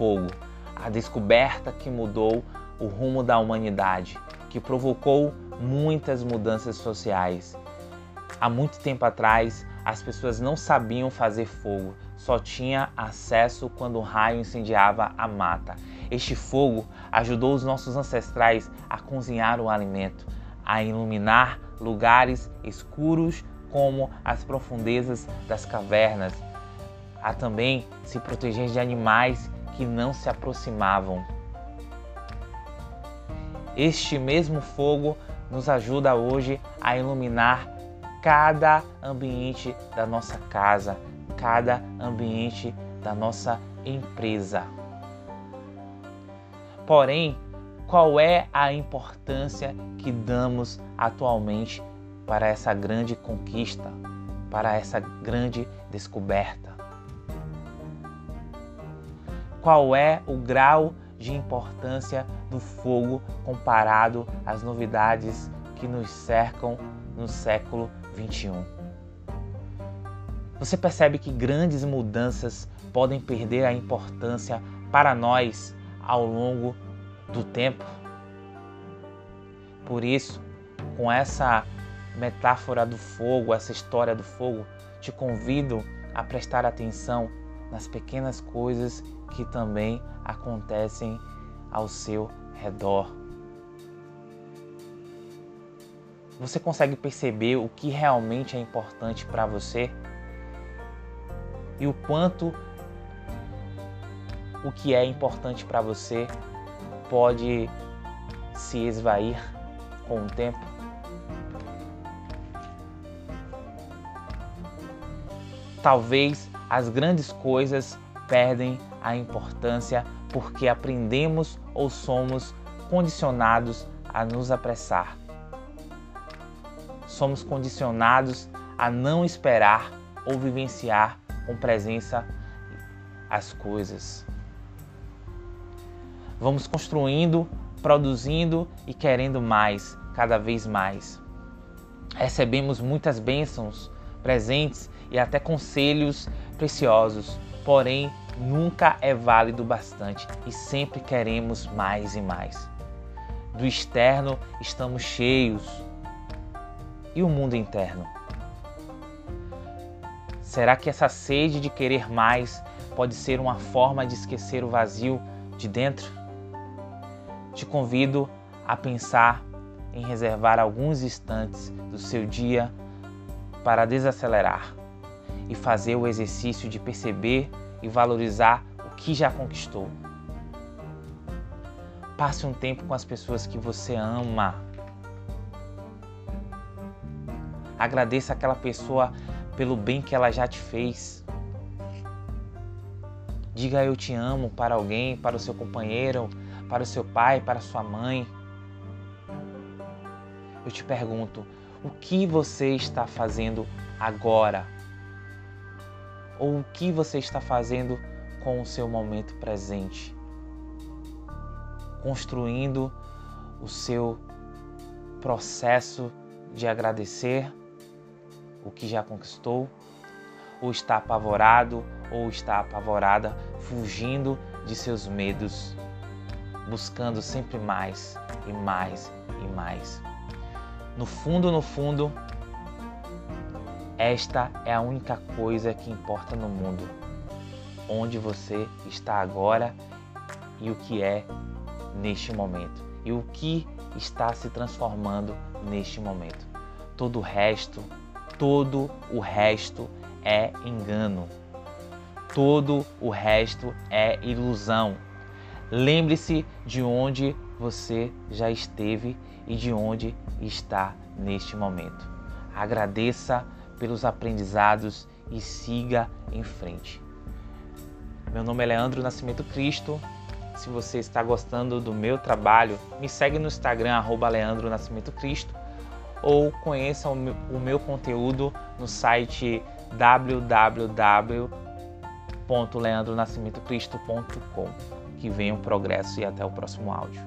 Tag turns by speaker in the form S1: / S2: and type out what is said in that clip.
S1: fogo, a descoberta que mudou o rumo da humanidade, que provocou muitas mudanças sociais. Há muito tempo atrás, as pessoas não sabiam fazer fogo, só tinha acesso quando o raio incendiava a mata. Este fogo ajudou os nossos ancestrais a cozinhar o alimento, a iluminar lugares escuros como as profundezas das cavernas, a também se proteger de animais que não se aproximavam. Este mesmo fogo nos ajuda hoje a iluminar cada ambiente da nossa casa, cada ambiente da nossa empresa. Porém, qual é a importância que damos atualmente para essa grande conquista, para essa grande descoberta? Qual é o grau de importância do fogo comparado às novidades que nos cercam no século 21? Você percebe que grandes mudanças podem perder a importância para nós ao longo do tempo? Por isso, com essa metáfora do fogo, essa história do fogo, te convido a prestar atenção nas pequenas coisas que também acontecem ao seu redor. Você consegue perceber o que realmente é importante para você? E o quanto o que é importante para você pode se esvair com o tempo? Talvez as grandes coisas perdem a importância porque aprendemos ou somos condicionados a nos apressar. Somos condicionados a não esperar ou vivenciar com presença as coisas. Vamos construindo, produzindo e querendo mais, cada vez mais. Recebemos muitas bênçãos, presentes e até conselhos preciosos, porém nunca é válido bastante e sempre queremos mais e mais. Do externo estamos cheios. E o mundo interno? Será que essa sede de querer mais pode ser uma forma de esquecer o vazio de dentro? Te convido a pensar em reservar alguns instantes do seu dia para desacelerar e fazer o exercício de perceber e valorizar o que já conquistou. Passe um tempo com as pessoas que você ama. Agradeça aquela pessoa pelo bem que ela já te fez. Diga eu te amo para alguém, para o seu companheiro, para o seu pai, para a sua mãe. Eu te pergunto, o que você está fazendo agora ou o que você está fazendo com o seu momento presente, construindo o seu processo de agradecer o que já conquistou, ou está apavorado ou está apavorada, fugindo de seus medos, buscando sempre mais e mais e mais. No fundo, no fundo, esta é a única coisa que importa no mundo. Onde você está agora e o que é neste momento. E o que está se transformando neste momento. Todo o resto, todo o resto é engano. Todo o resto é ilusão. Lembre-se de onde você já esteve e de onde está neste momento. Agradeça pelos aprendizados e siga em frente. Meu nome é Leandro Nascimento Cristo. Se você está gostando do meu trabalho, me segue no Instagram, arroba Leandro Nascimento Cristo, ou conheça o meu, o meu conteúdo no site www.leandronascimentocristo.com. Que venha o progresso e até o próximo áudio.